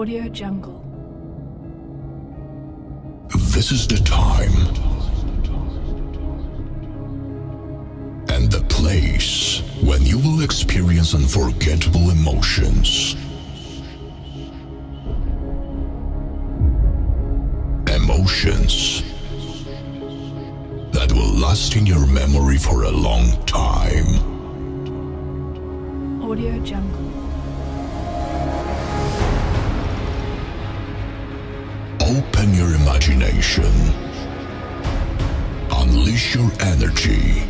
Audio Jungle. This is the time and the place when you will experience unforgettable emotions. Emotions that will last in your memory for a long time. Audio Jungle. Your energy.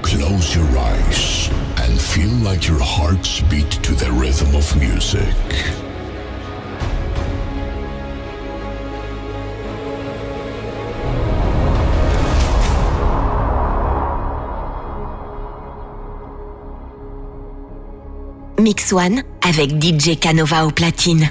Close your eyes and feel like your hearts beat to the rhythm of music. Mix One avec DJ Kanova au platine.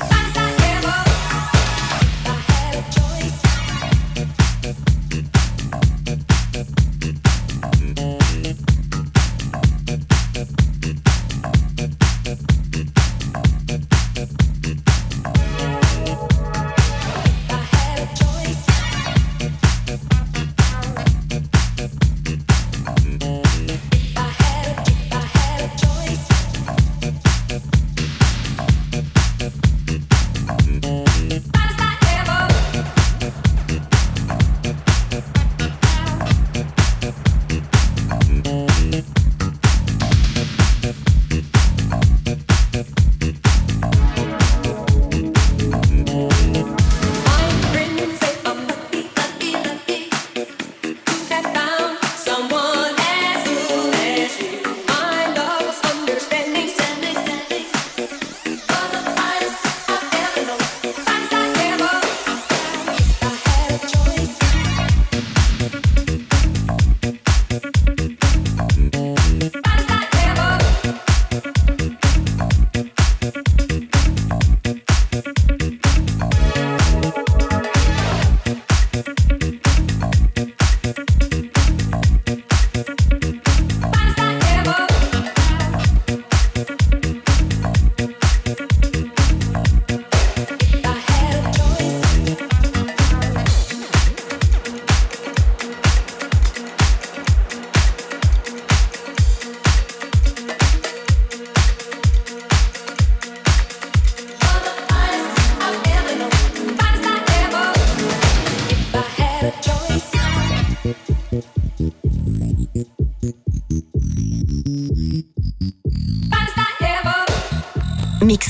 Basta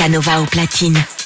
DJ Kanova au platine.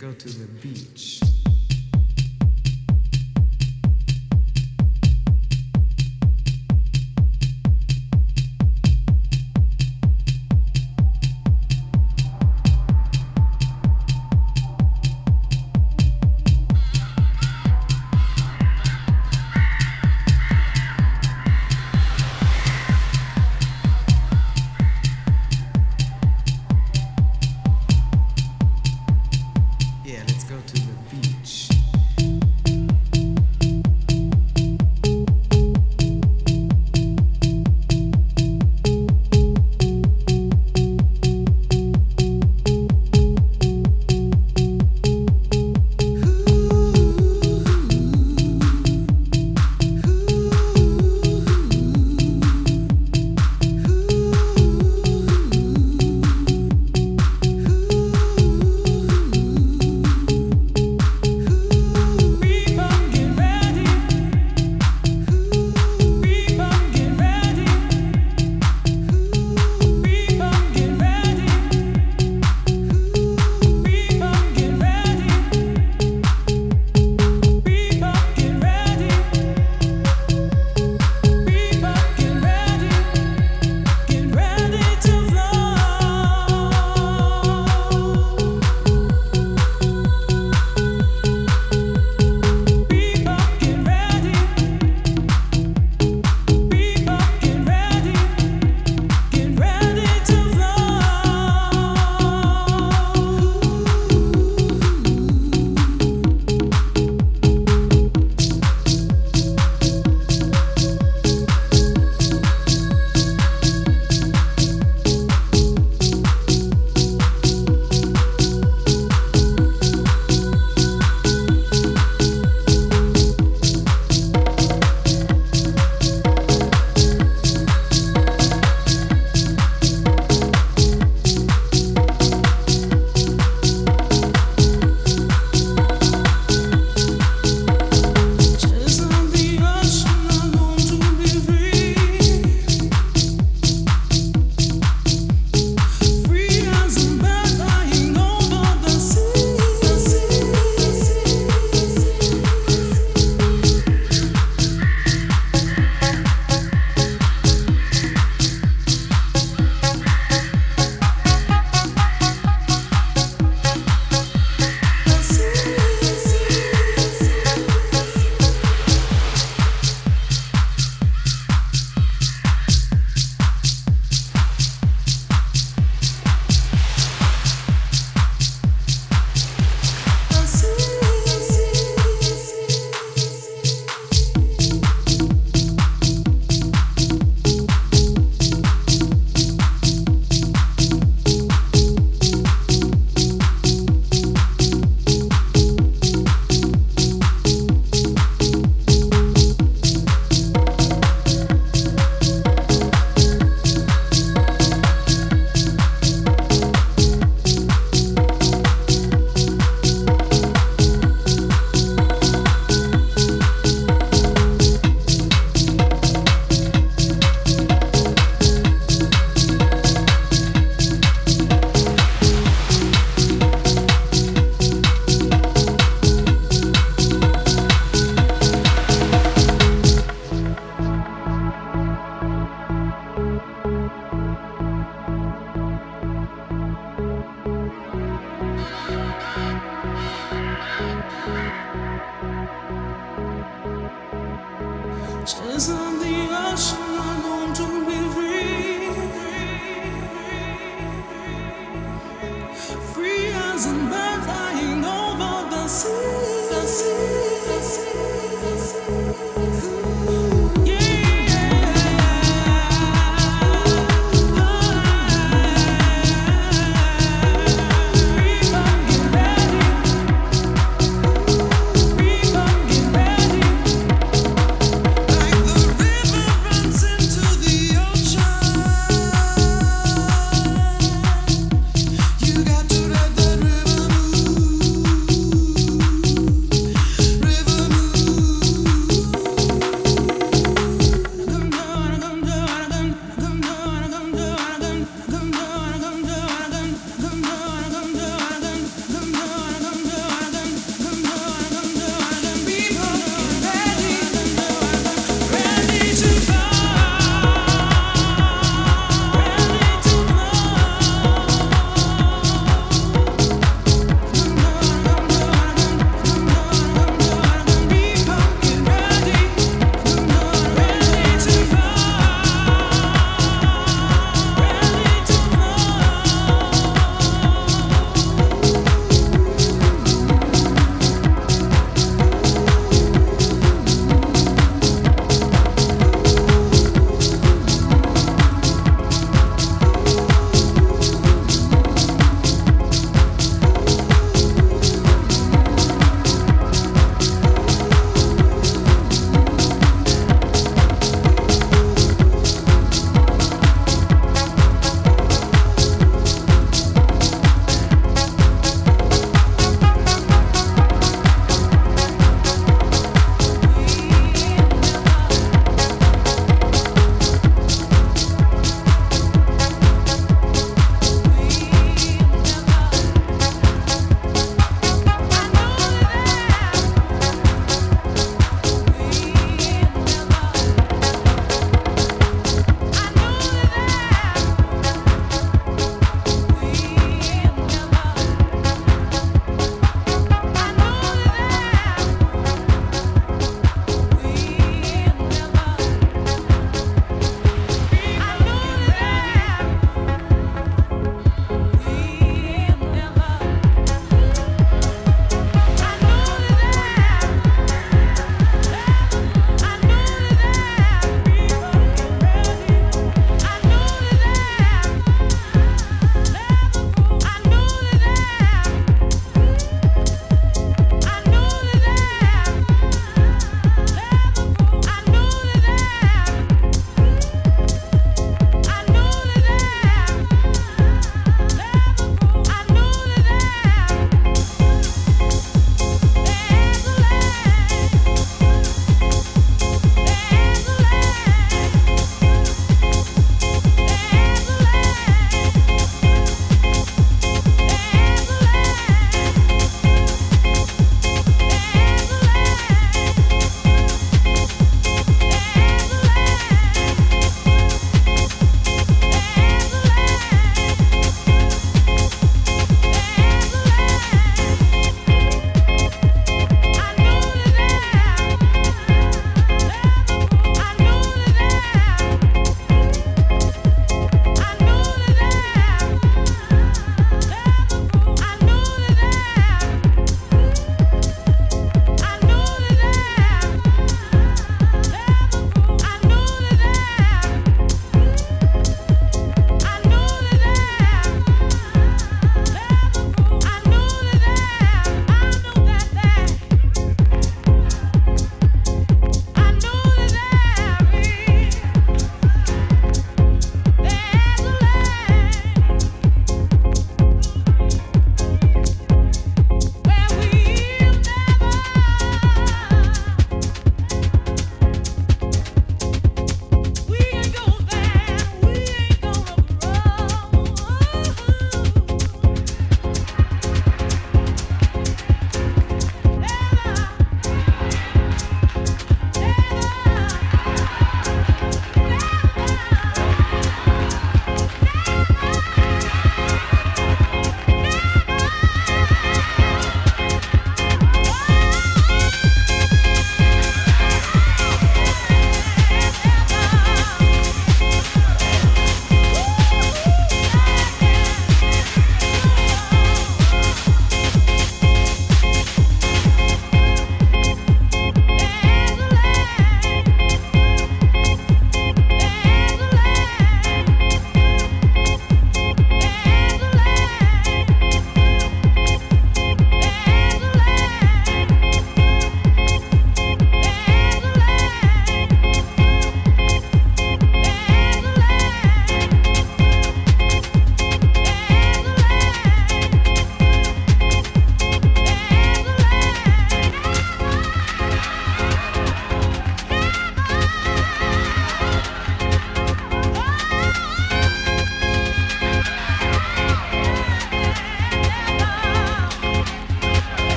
Go to the beach.